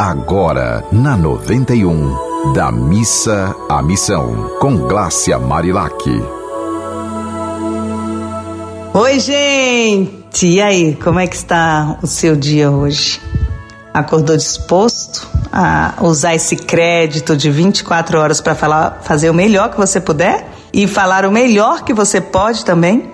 agora na 91, da missa à missão, com Glácia Marilac. Oi, gente! E aí, como é que está o seu dia hoje? Acordou disposto a usar esse crédito de 24 horas para falar, fazer o melhor que você puder e falar o melhor que você pode também?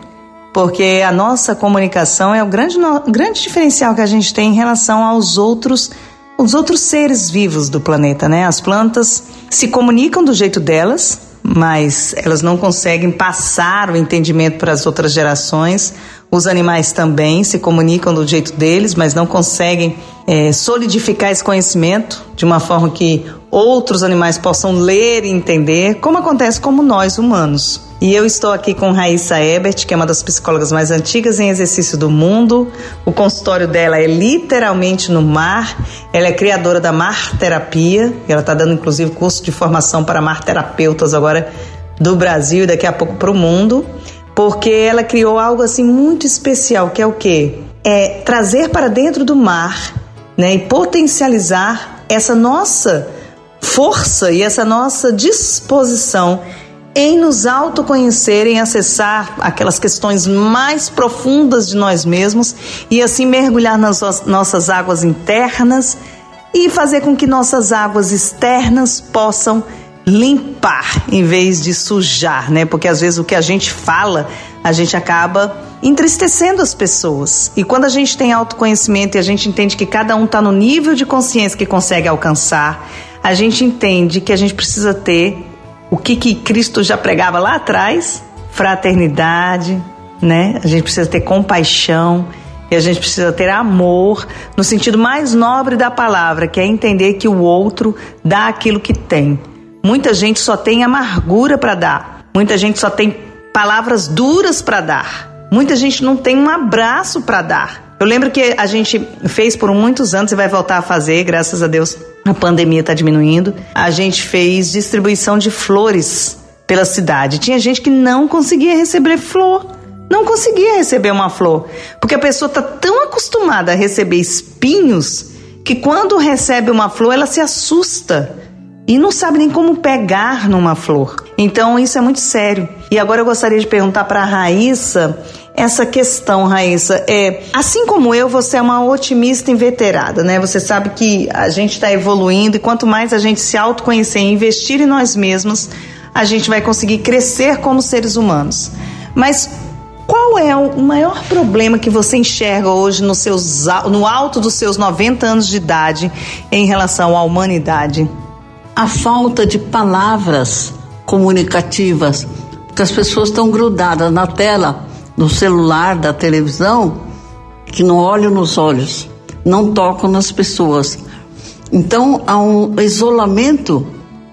Porque a nossa comunicação é o grande, grande diferencial que a gente tem em relação aos outros os outros seres vivos do planeta, né? As plantas se comunicam do jeito delas, mas elas não conseguem passar o entendimento para as outras gerações. Os animais também se comunicam do jeito deles, mas não conseguem é, solidificar esse conhecimento de uma forma que outros animais possam ler e entender, como acontece como nós humanos. E eu estou aqui com Raíssa Ebert, que é uma das psicólogas mais antigas em exercício do mundo. O consultório dela é literalmente no mar. Ela é criadora da Mar Terapia. Ela está dando inclusive curso de formação para mar terapeutas agora do Brasil e daqui a pouco para o mundo, porque ela criou algo assim muito especial, que é o quê? É trazer para dentro do mar, né, e potencializar essa nossa força e essa nossa disposição em nos autoconhecer, em acessar aquelas questões mais profundas de nós mesmos e assim mergulhar nas nossas águas internas e fazer com que nossas águas externas possam limpar em vez de sujar, né? Porque às vezes o que a gente fala, a gente acaba entristecendo as pessoas. E quando a gente tem autoconhecimento e a gente entende que cada um está no nível de consciência que consegue alcançar, a gente entende que a gente precisa ter o que, que Cristo já pregava lá atrás, fraternidade, né? A gente precisa ter compaixão e a gente precisa ter amor no sentido mais nobre da palavra, que é entender que o outro dá aquilo que tem. Muita gente só tem amargura para dar. Muita gente só tem palavras duras para dar. Muita gente não tem um abraço para dar. Eu lembro que a gente fez por muitos anos e vai voltar a fazer, graças a Deus, a pandemia está diminuindo, a gente fez distribuição de flores pela cidade. Tinha gente que não conseguia receber flor. Não conseguia receber uma flor. Porque a pessoa está tão acostumada a receber espinhos que quando recebe uma flor ela se assusta e não sabe nem como pegar numa flor. Então isso é muito sério. E agora eu gostaria de perguntar para a Raíssa essa questão, Raíssa. É, assim como eu, você é uma otimista inveterada, né? Você sabe que a gente está evoluindo e quanto mais a gente se autoconhecer e investir em nós mesmos, a gente vai conseguir crescer como seres humanos. Mas qual é o maior problema que você enxerga hoje no, seus, no alto dos seus 90 anos de idade em relação à humanidade? A falta de palavras comunicativas, porque as pessoas estão grudadas na tela do celular, da televisão, que não olham nos olhos, não tocam nas pessoas. Então há um isolamento,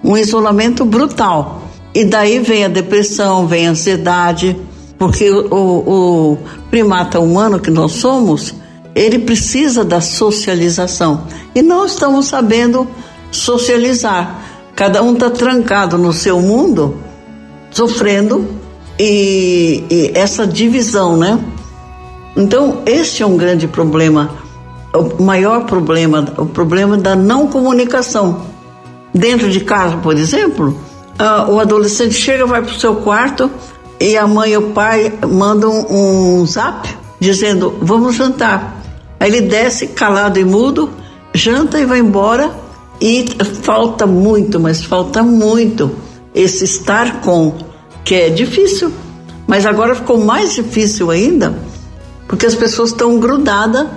um isolamento brutal. E daí vem a depressão, vem a ansiedade, porque o, o primata humano que nós somos, ele precisa da socialização. E não estamos sabendo socializar. Cada um está trancado no seu mundo, sofrendo e, e essa divisão, né? Então, este é um grande problema, o maior problema, o problema da não comunicação. Dentro de casa, por exemplo, o adolescente chega, vai para o seu quarto e a mãe e o pai mandam um zap dizendo: Vamos jantar. Aí ele desce calado e mudo, janta e vai embora. E falta muito, mas falta muito esse estar com que é difícil. Mas agora ficou mais difícil ainda, porque as pessoas estão grudadas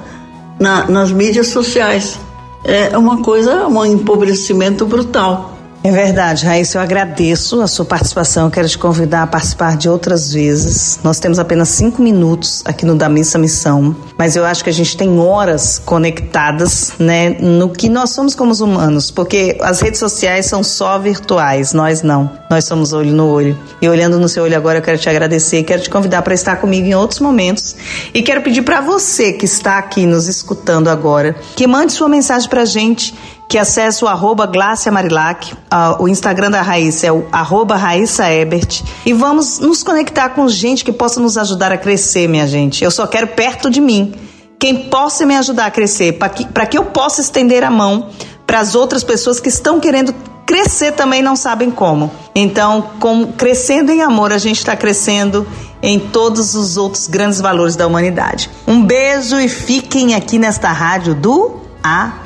na, nas mídias sociais. É uma coisa, um empobrecimento brutal. É verdade, Raíssa, eu agradeço a sua participação. Quero te convidar a participar de outras vezes. Nós temos apenas cinco minutos aqui no Da Missa Missão, mas eu acho que a gente tem horas conectadas, né, no que nós somos como os humanos, porque as redes sociais são só virtuais, nós não. Nós somos olho no olho. E olhando no seu olho agora, eu quero te agradecer, quero te convidar para estar comigo em outros momentos e quero pedir para você que está aqui nos escutando agora, que mande sua mensagem para a gente que acesse o arroba Glácia Marilac, uh, o Instagram da Raíssa é o arroba Raíssa Ebert, e vamos nos conectar com gente que possa nos ajudar a crescer, minha gente. Eu só quero perto de mim quem possa me ajudar a crescer, para que, que eu possa estender a mão para as outras pessoas que estão querendo crescer também não sabem como. Então, com, crescendo em amor, a gente está crescendo em todos os outros grandes valores da humanidade. Um beijo e fiquem aqui nesta rádio do A